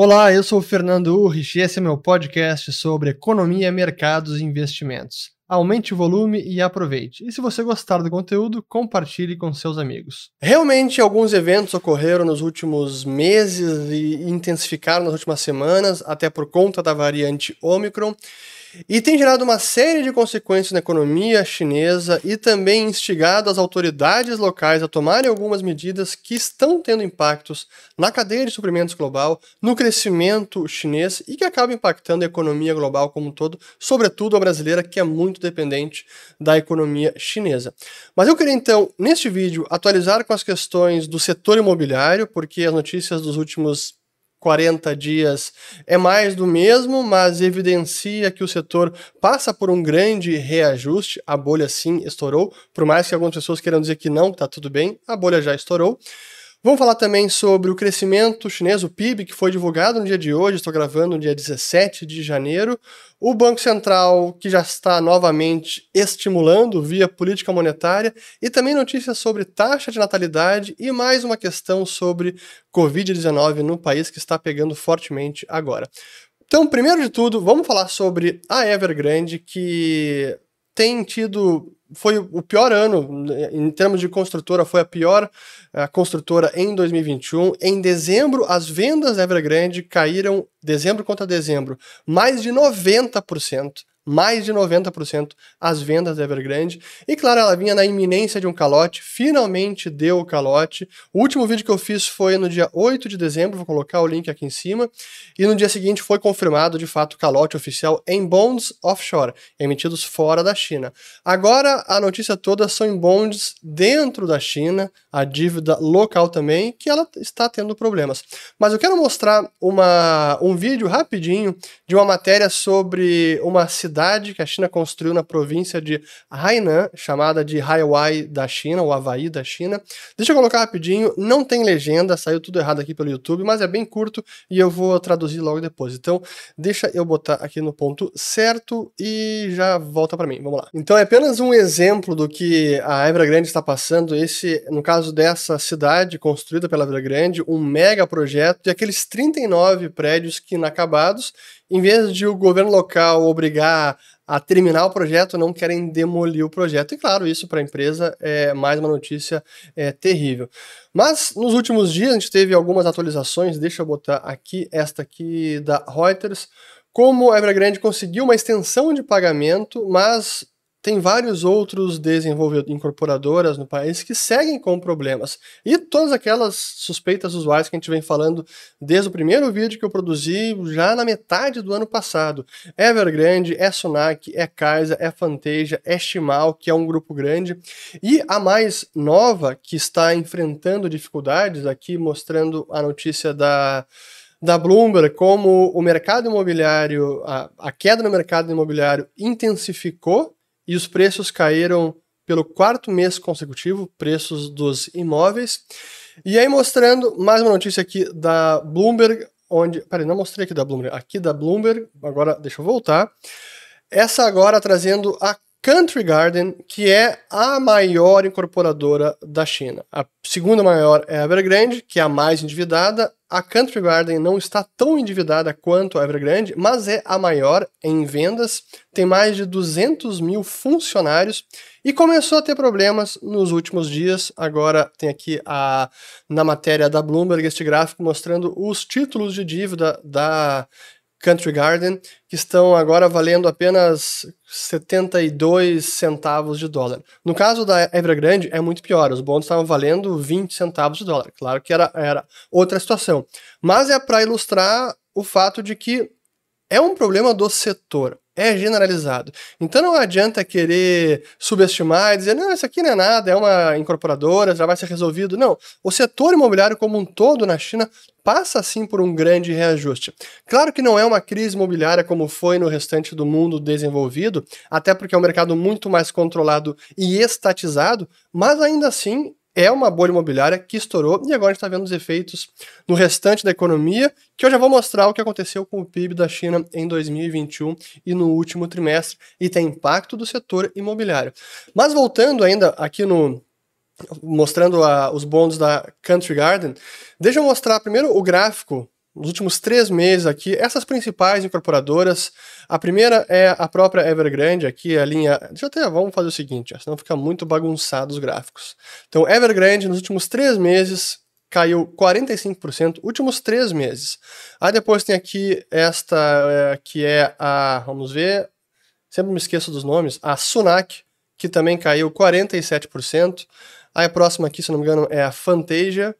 Olá, eu sou o Fernando Urrich e esse é meu podcast sobre economia, mercados e investimentos. Aumente o volume e aproveite. E se você gostar do conteúdo, compartilhe com seus amigos. Realmente, alguns eventos ocorreram nos últimos meses e intensificaram nas últimas semanas, até por conta da variante Omicron. E tem gerado uma série de consequências na economia chinesa e também instigado as autoridades locais a tomarem algumas medidas que estão tendo impactos na cadeia de suprimentos global, no crescimento chinês e que acabam impactando a economia global como um todo, sobretudo a brasileira, que é muito dependente da economia chinesa. Mas eu queria então, neste vídeo, atualizar com as questões do setor imobiliário, porque as notícias dos últimos 40 dias é mais do mesmo, mas evidencia que o setor passa por um grande reajuste. A bolha sim estourou, por mais que algumas pessoas queiram dizer que não, está tudo bem, a bolha já estourou. Vamos falar também sobre o crescimento chinês, o PIB, que foi divulgado no dia de hoje, estou gravando no dia 17 de janeiro. O Banco Central, que já está novamente estimulando via política monetária, e também notícias sobre taxa de natalidade e mais uma questão sobre Covid-19 no país que está pegando fortemente agora. Então, primeiro de tudo, vamos falar sobre a Evergrande, que tem tido foi o pior ano em termos de construtora, foi a pior a eh, construtora em 2021. Em dezembro, as vendas da Evergrande caíram, dezembro contra dezembro, mais de 90% mais de 90% as vendas da Evergrande. E claro, ela vinha na iminência de um calote, finalmente deu o calote. O último vídeo que eu fiz foi no dia 8 de dezembro, vou colocar o link aqui em cima. E no dia seguinte foi confirmado de fato o calote oficial em bonds offshore, emitidos fora da China. Agora a notícia toda são em bonds dentro da China, a dívida local também, que ela está tendo problemas. Mas eu quero mostrar uma, um vídeo rapidinho de uma matéria sobre uma cidade cidade que a China construiu na província de Hainan, chamada de Hawaii da China, ou Havaí da China. Deixa eu colocar rapidinho, não tem legenda, saiu tudo errado aqui pelo YouTube, mas é bem curto e eu vou traduzir logo depois. Então, deixa eu botar aqui no ponto certo e já volta para mim. Vamos lá. Então, é apenas um exemplo do que a Evergrande está passando. Esse, no caso dessa cidade construída pela Evergrande, um mega projeto de aqueles 39 prédios que inacabados em vez de o governo local obrigar a terminar o projeto, não querem demolir o projeto. E claro, isso para a empresa é mais uma notícia é, terrível. Mas nos últimos dias a gente teve algumas atualizações, deixa eu botar aqui esta aqui da Reuters, como a Evergrande conseguiu uma extensão de pagamento, mas tem vários outros desenvolvedores, incorporadoras no país que seguem com problemas. E todas aquelas suspeitas usuárias que a gente vem falando desde o primeiro vídeo que eu produzi, já na metade do ano passado. Evergrande, é Sunac, é Kaiser, é Fantasia, é Shimal, que é um grupo grande. E a mais nova, que está enfrentando dificuldades, aqui mostrando a notícia da da Bloomberg como o mercado imobiliário, a, a queda no mercado imobiliário intensificou e os preços caíram pelo quarto mês consecutivo, preços dos imóveis. E aí mostrando mais uma notícia aqui da Bloomberg, onde, peraí, não mostrei aqui da Bloomberg, aqui da Bloomberg, agora deixa eu voltar. Essa agora trazendo a Country Garden, que é a maior incorporadora da China. A segunda maior é a Evergrande, que é a mais endividada. A Country Garden não está tão endividada quanto a Evergrande, mas é a maior em vendas, tem mais de 200 mil funcionários e começou a ter problemas nos últimos dias. Agora tem aqui a, na matéria da Bloomberg este gráfico mostrando os títulos de dívida da Country Garden, que estão agora valendo apenas 72 centavos de dólar. No caso da Evergrande é muito pior, os bons estavam valendo 20 centavos de dólar. Claro que era, era outra situação. Mas é para ilustrar o fato de que é um problema do setor é generalizado. Então não adianta querer subestimar e dizer, não, isso aqui não é nada, é uma incorporadora, já vai ser resolvido. Não. O setor imobiliário como um todo na China passa sim por um grande reajuste. Claro que não é uma crise imobiliária como foi no restante do mundo desenvolvido, até porque é um mercado muito mais controlado e estatizado, mas ainda assim é uma bolha imobiliária que estourou e agora a gente está vendo os efeitos no restante da economia, que eu já vou mostrar o que aconteceu com o PIB da China em 2021 e no último trimestre e tem impacto do setor imobiliário. Mas voltando ainda aqui no mostrando a, os bonds da Country Garden, deixa eu mostrar primeiro o gráfico nos últimos três meses aqui, essas principais incorporadoras. A primeira é a própria Evergrande, aqui a linha. Deixa eu até, vamos fazer o seguinte, senão fica muito bagunçado os gráficos. Então, Evergrande, nos últimos três meses, caiu 45%, últimos três meses. Aí depois tem aqui esta, é, que é a, vamos ver, sempre me esqueço dos nomes, a Sunac, que também caiu 47%. Aí a próxima aqui, se não me engano, é a Fantasia,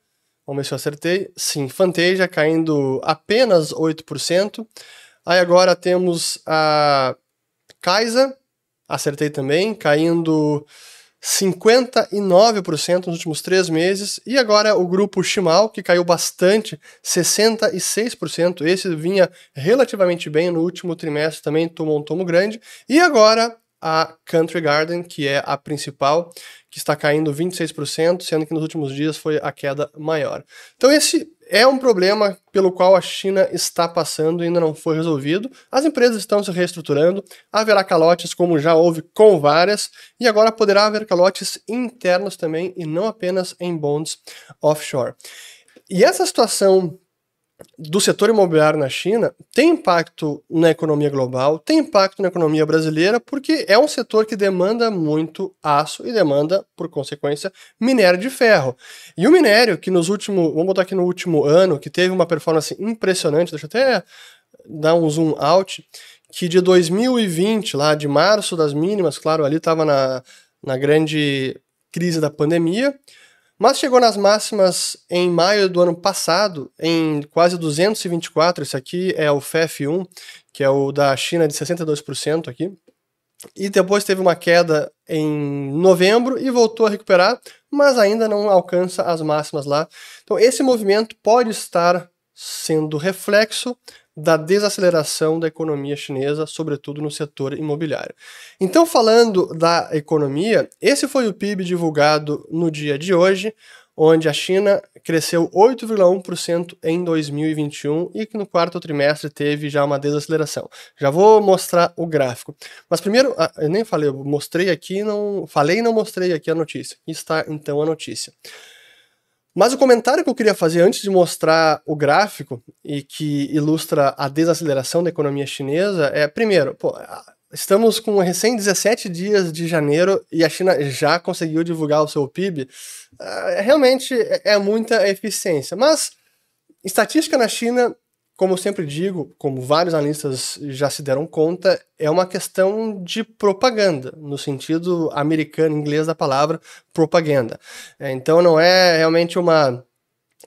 Vamos ver se eu acertei. Sim, Fantasia caindo apenas 8%. Aí agora temos a Kaisa, acertei também, caindo 59% nos últimos três meses. E agora o grupo Shimal, que caiu bastante, 66%. Esse vinha relativamente bem no último trimestre, também tomou um tomo grande. E agora a Country Garden, que é a principal, que está caindo 26%, sendo que nos últimos dias foi a queda maior. Então esse é um problema pelo qual a China está passando e ainda não foi resolvido. As empresas estão se reestruturando, haverá calotes como já houve com várias, e agora poderá haver calotes internos também e não apenas em bonds offshore. E essa situação do setor imobiliário na China tem impacto na economia global, tem impacto na economia brasileira, porque é um setor que demanda muito aço e demanda, por consequência, minério de ferro. E o minério, que nos últimos, vamos botar aqui no último ano, que teve uma performance impressionante, deixa eu até dar um zoom out, que de 2020, lá de março das mínimas, claro, ali estava na, na grande crise da pandemia, mas chegou nas máximas em maio do ano passado, em quase 224. Esse aqui é o FEF1, que é o da China de 62% aqui. E depois teve uma queda em novembro e voltou a recuperar, mas ainda não alcança as máximas lá. Então, esse movimento pode estar sendo reflexo da desaceleração da economia chinesa, sobretudo no setor imobiliário. Então, falando da economia, esse foi o PIB divulgado no dia de hoje, onde a China cresceu 8,1% em 2021 e que no quarto trimestre teve já uma desaceleração. Já vou mostrar o gráfico. Mas primeiro, ah, eu nem falei, eu mostrei aqui, não falei e não mostrei aqui a notícia. Está então a notícia. Mas o comentário que eu queria fazer antes de mostrar o gráfico e que ilustra a desaceleração da economia chinesa é, primeiro, pô, estamos com recém 17 dias de janeiro e a China já conseguiu divulgar o seu PIB. Uh, realmente é, é muita eficiência. Mas estatística na China como eu sempre digo, como vários analistas já se deram conta, é uma questão de propaganda, no sentido americano, inglês da palavra propaganda. É, então não é realmente uma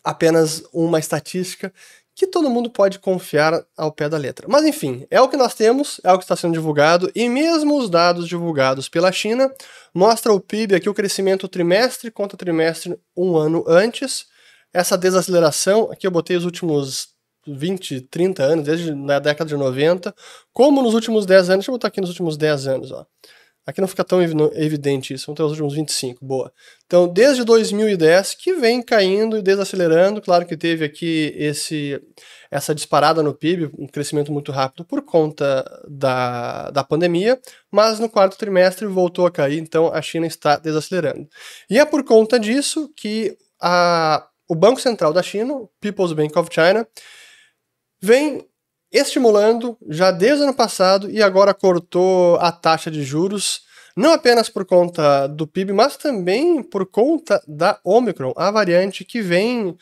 apenas uma estatística que todo mundo pode confiar ao pé da letra. Mas enfim, é o que nós temos, é o que está sendo divulgado, e mesmo os dados divulgados pela China mostram o PIB aqui, o crescimento trimestre contra trimestre um ano antes. Essa desaceleração, aqui eu botei os últimos 20, 30 anos, desde na década de 90, como nos últimos 10 anos, deixa eu botar aqui nos últimos 10 anos, ó. Aqui não fica tão evidente isso, vamos ter os últimos 25, boa. Então, desde 2010 que vem caindo e desacelerando, claro que teve aqui esse essa disparada no PIB, um crescimento muito rápido por conta da, da pandemia, mas no quarto trimestre voltou a cair, então a China está desacelerando. E é por conta disso que a, o Banco Central da China, People's Bank of China, vem estimulando já desde o ano passado e agora cortou a taxa de juros, não apenas por conta do PIB, mas também por conta da Omicron, a variante que vem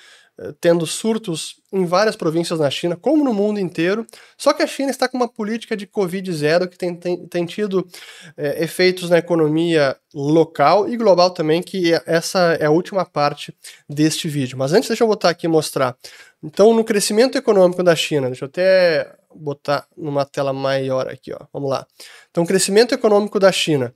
tendo surtos em várias províncias na China, como no mundo inteiro. Só que a China está com uma política de Covid zero que tem, tem, tem tido é, efeitos na economia local e global também, que é, essa é a última parte deste vídeo. Mas antes, deixa eu botar aqui e mostrar. Então, no crescimento econômico da China, deixa eu até botar numa tela maior aqui, ó. Vamos lá. Então, crescimento econômico da China.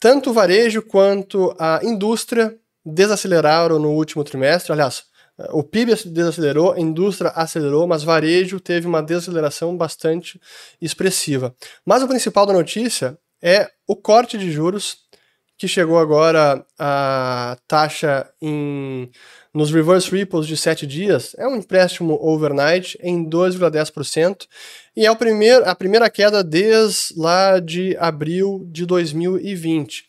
Tanto o varejo quanto a indústria desaceleraram no último trimestre. Aliás, o PIB desacelerou, a indústria acelerou, mas varejo teve uma desaceleração bastante expressiva. Mas o principal da notícia é o corte de juros, que chegou agora a taxa em, nos reverse repos de 7 dias, é um empréstimo overnight em 2,10%, e é o primeiro, a primeira queda desde lá de abril de 2020.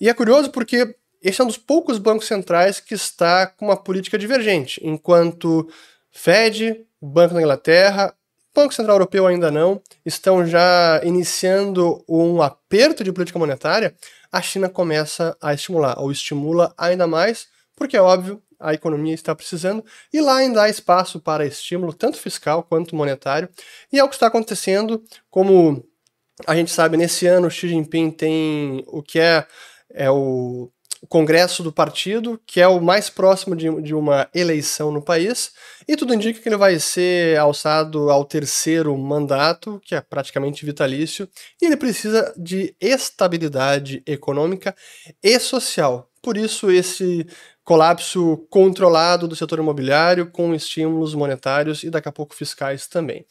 E é curioso porque esse é um dos poucos bancos centrais que está com uma política divergente, enquanto Fed Banco da Inglaterra, Banco Central Europeu ainda não, estão já iniciando um aperto de política monetária, a China começa a estimular, ou estimula ainda mais, porque é óbvio, a economia está precisando, e lá ainda há espaço para estímulo, tanto fiscal quanto monetário, e é o que está acontecendo, como a gente sabe, nesse ano Xi Jinping tem o que é, é o Congresso do partido, que é o mais próximo de, de uma eleição no país, e tudo indica que ele vai ser alçado ao terceiro mandato, que é praticamente vitalício, e ele precisa de estabilidade econômica e social. Por isso, esse colapso controlado do setor imobiliário, com estímulos monetários e daqui a pouco fiscais também.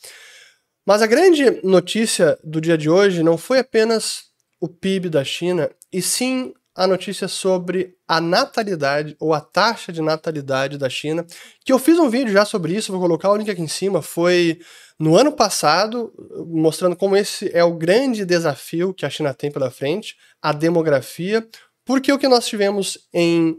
Mas a grande notícia do dia de hoje não foi apenas o PIB da China, e sim a notícia sobre a natalidade ou a taxa de natalidade da China, que eu fiz um vídeo já sobre isso, vou colocar o link aqui em cima, foi no ano passado, mostrando como esse é o grande desafio que a China tem pela frente, a demografia, porque o que nós tivemos em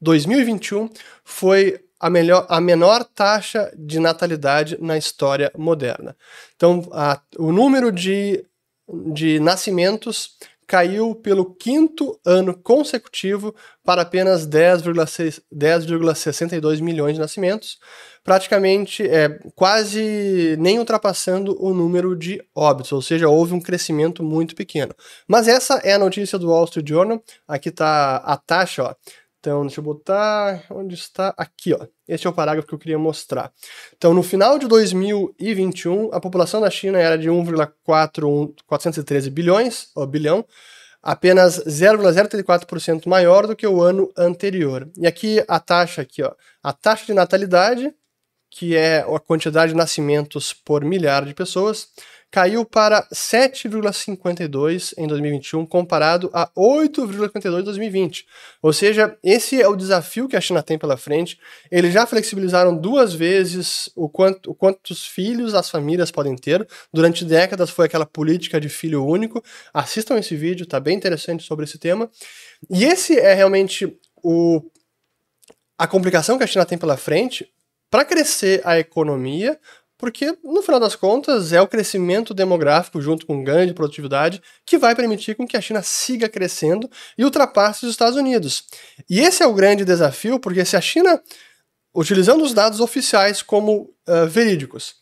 2021 foi a, melhor, a menor taxa de natalidade na história moderna. Então, a, o número de, de nascimentos caiu pelo quinto ano consecutivo para apenas 10,62 milhões de nascimentos, praticamente é, quase nem ultrapassando o número de óbitos, ou seja, houve um crescimento muito pequeno. Mas essa é a notícia do Wall Street Journal, aqui está a taxa, ó, então, deixa eu botar. Onde está? Aqui, ó. Esse é o parágrafo que eu queria mostrar. Então, no final de 2021, a população da China era de 1,413 bilhões, ó, bilhão, apenas 0,034% maior do que o ano anterior. E aqui a taxa aqui, ó, a taxa de natalidade, que é a quantidade de nascimentos por milhar de pessoas, caiu para 7,52 em 2021, comparado a 8,52 em 2020. Ou seja, esse é o desafio que a China tem pela frente. Eles já flexibilizaram duas vezes o quanto o quantos filhos as famílias podem ter. Durante décadas foi aquela política de filho único. Assistam esse vídeo, tá bem interessante sobre esse tema. E esse é realmente o a complicação que a China tem pela frente para crescer a economia, porque, no final das contas, é o crescimento demográfico junto com ganho de produtividade que vai permitir com que a China siga crescendo e ultrapasse os Estados Unidos. E esse é o grande desafio, porque se a China, utilizando os dados oficiais como uh, verídicos,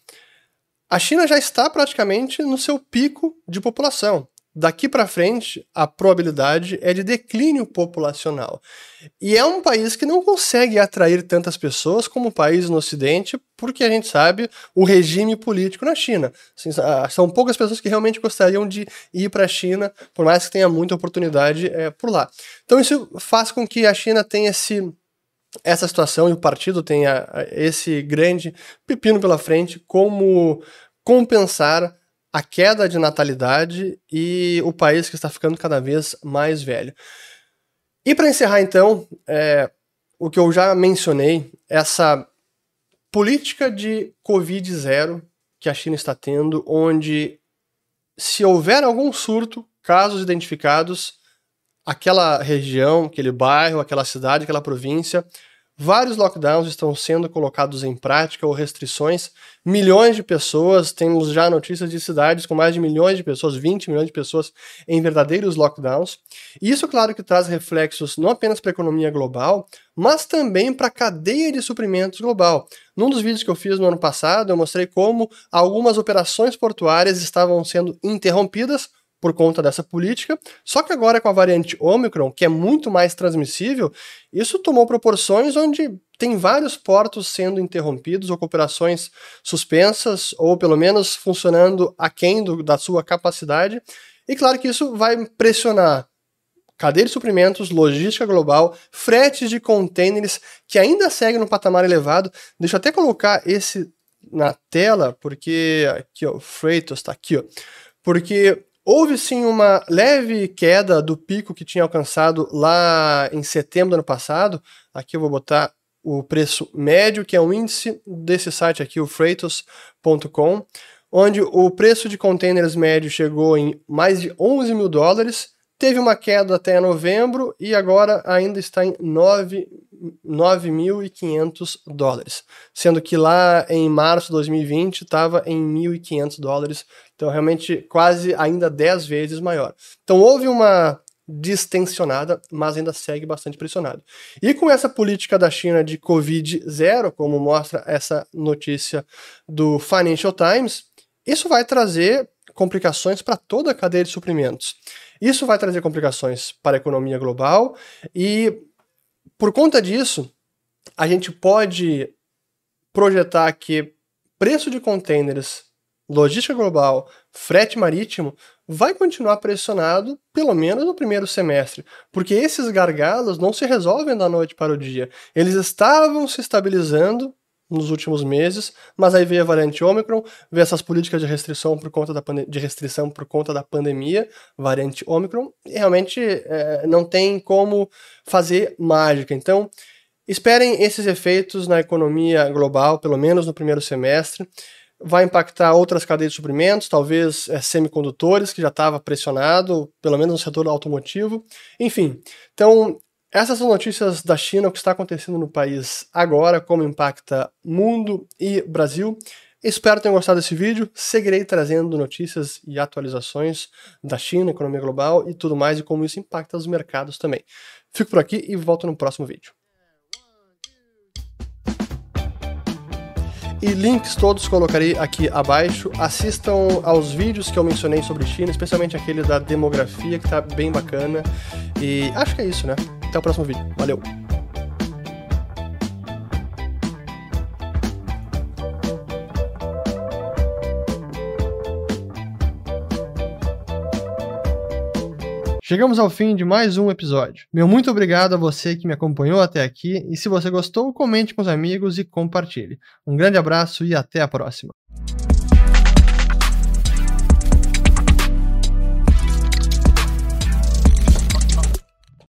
a China já está praticamente no seu pico de população. Daqui para frente, a probabilidade é de declínio populacional. E é um país que não consegue atrair tantas pessoas como o país no Ocidente, porque a gente sabe o regime político na China. Assim, são poucas pessoas que realmente gostariam de ir para a China, por mais que tenha muita oportunidade é, por lá. Então, isso faz com que a China tenha esse, essa situação e o partido tenha esse grande pepino pela frente, como compensar a queda de natalidade e o país que está ficando cada vez mais velho. E para encerrar, então, é, o que eu já mencionei, essa política de Covid zero que a China está tendo, onde se houver algum surto, casos identificados, aquela região, aquele bairro, aquela cidade, aquela província Vários lockdowns estão sendo colocados em prática ou restrições. Milhões de pessoas, temos já notícias de cidades com mais de milhões de pessoas, 20 milhões de pessoas em verdadeiros lockdowns. E isso, claro, que traz reflexos não apenas para a economia global, mas também para a cadeia de suprimentos global. Num dos vídeos que eu fiz no ano passado, eu mostrei como algumas operações portuárias estavam sendo interrompidas por conta dessa política. Só que agora com a variante Omicron, que é muito mais transmissível, isso tomou proporções onde tem vários portos sendo interrompidos ou cooperações suspensas ou pelo menos funcionando aquém do, da sua capacidade. E claro que isso vai pressionar cadeia de suprimentos, logística global, fretes de contêineres que ainda seguem no patamar elevado. Deixa eu até colocar esse na tela, porque aqui ó, o Freightos está aqui, ó. Porque Houve sim uma leve queda do pico que tinha alcançado lá em setembro do ano passado. Aqui eu vou botar o preço médio, que é o índice desse site aqui, o freightos.com, onde o preço de containers médio chegou em mais de 11 mil dólares, teve uma queda até novembro e agora ainda está em 9 9.500 dólares, sendo que lá em março de 2020 estava em 1.500 dólares, então realmente quase ainda 10 vezes maior. Então houve uma distensionada, mas ainda segue bastante pressionado. E com essa política da China de Covid zero, como mostra essa notícia do Financial Times, isso vai trazer complicações para toda a cadeia de suprimentos. Isso vai trazer complicações para a economia global e, por conta disso, a gente pode projetar que preço de contêineres, logística global, frete marítimo vai continuar pressionado pelo menos no primeiro semestre, porque esses gargalos não se resolvem da noite para o dia. Eles estavam se estabilizando nos últimos meses, mas aí veio a variante Omicron, veio essas políticas de restrição por conta da, de restrição por conta da pandemia, variante Omicron, e realmente é, não tem como fazer mágica. Então, esperem esses efeitos na economia global, pelo menos no primeiro semestre. Vai impactar outras cadeias de suprimentos, talvez é, semicondutores, que já estava pressionado, pelo menos no setor automotivo. Enfim, então essas são notícias da China, o que está acontecendo no país agora, como impacta mundo e Brasil. Espero tenham gostado desse vídeo. Seguirei trazendo notícias e atualizações da China, economia global e tudo mais, e como isso impacta os mercados também. Fico por aqui e volto no próximo vídeo. e links todos colocarei aqui abaixo. Assistam aos vídeos que eu mencionei sobre China, especialmente aquele da demografia, que tá bem bacana. E acho que é isso, né? Até o próximo vídeo. Valeu! Chegamos ao fim de mais um episódio. Meu muito obrigado a você que me acompanhou até aqui e se você gostou, comente com os amigos e compartilhe. Um grande abraço e até a próxima.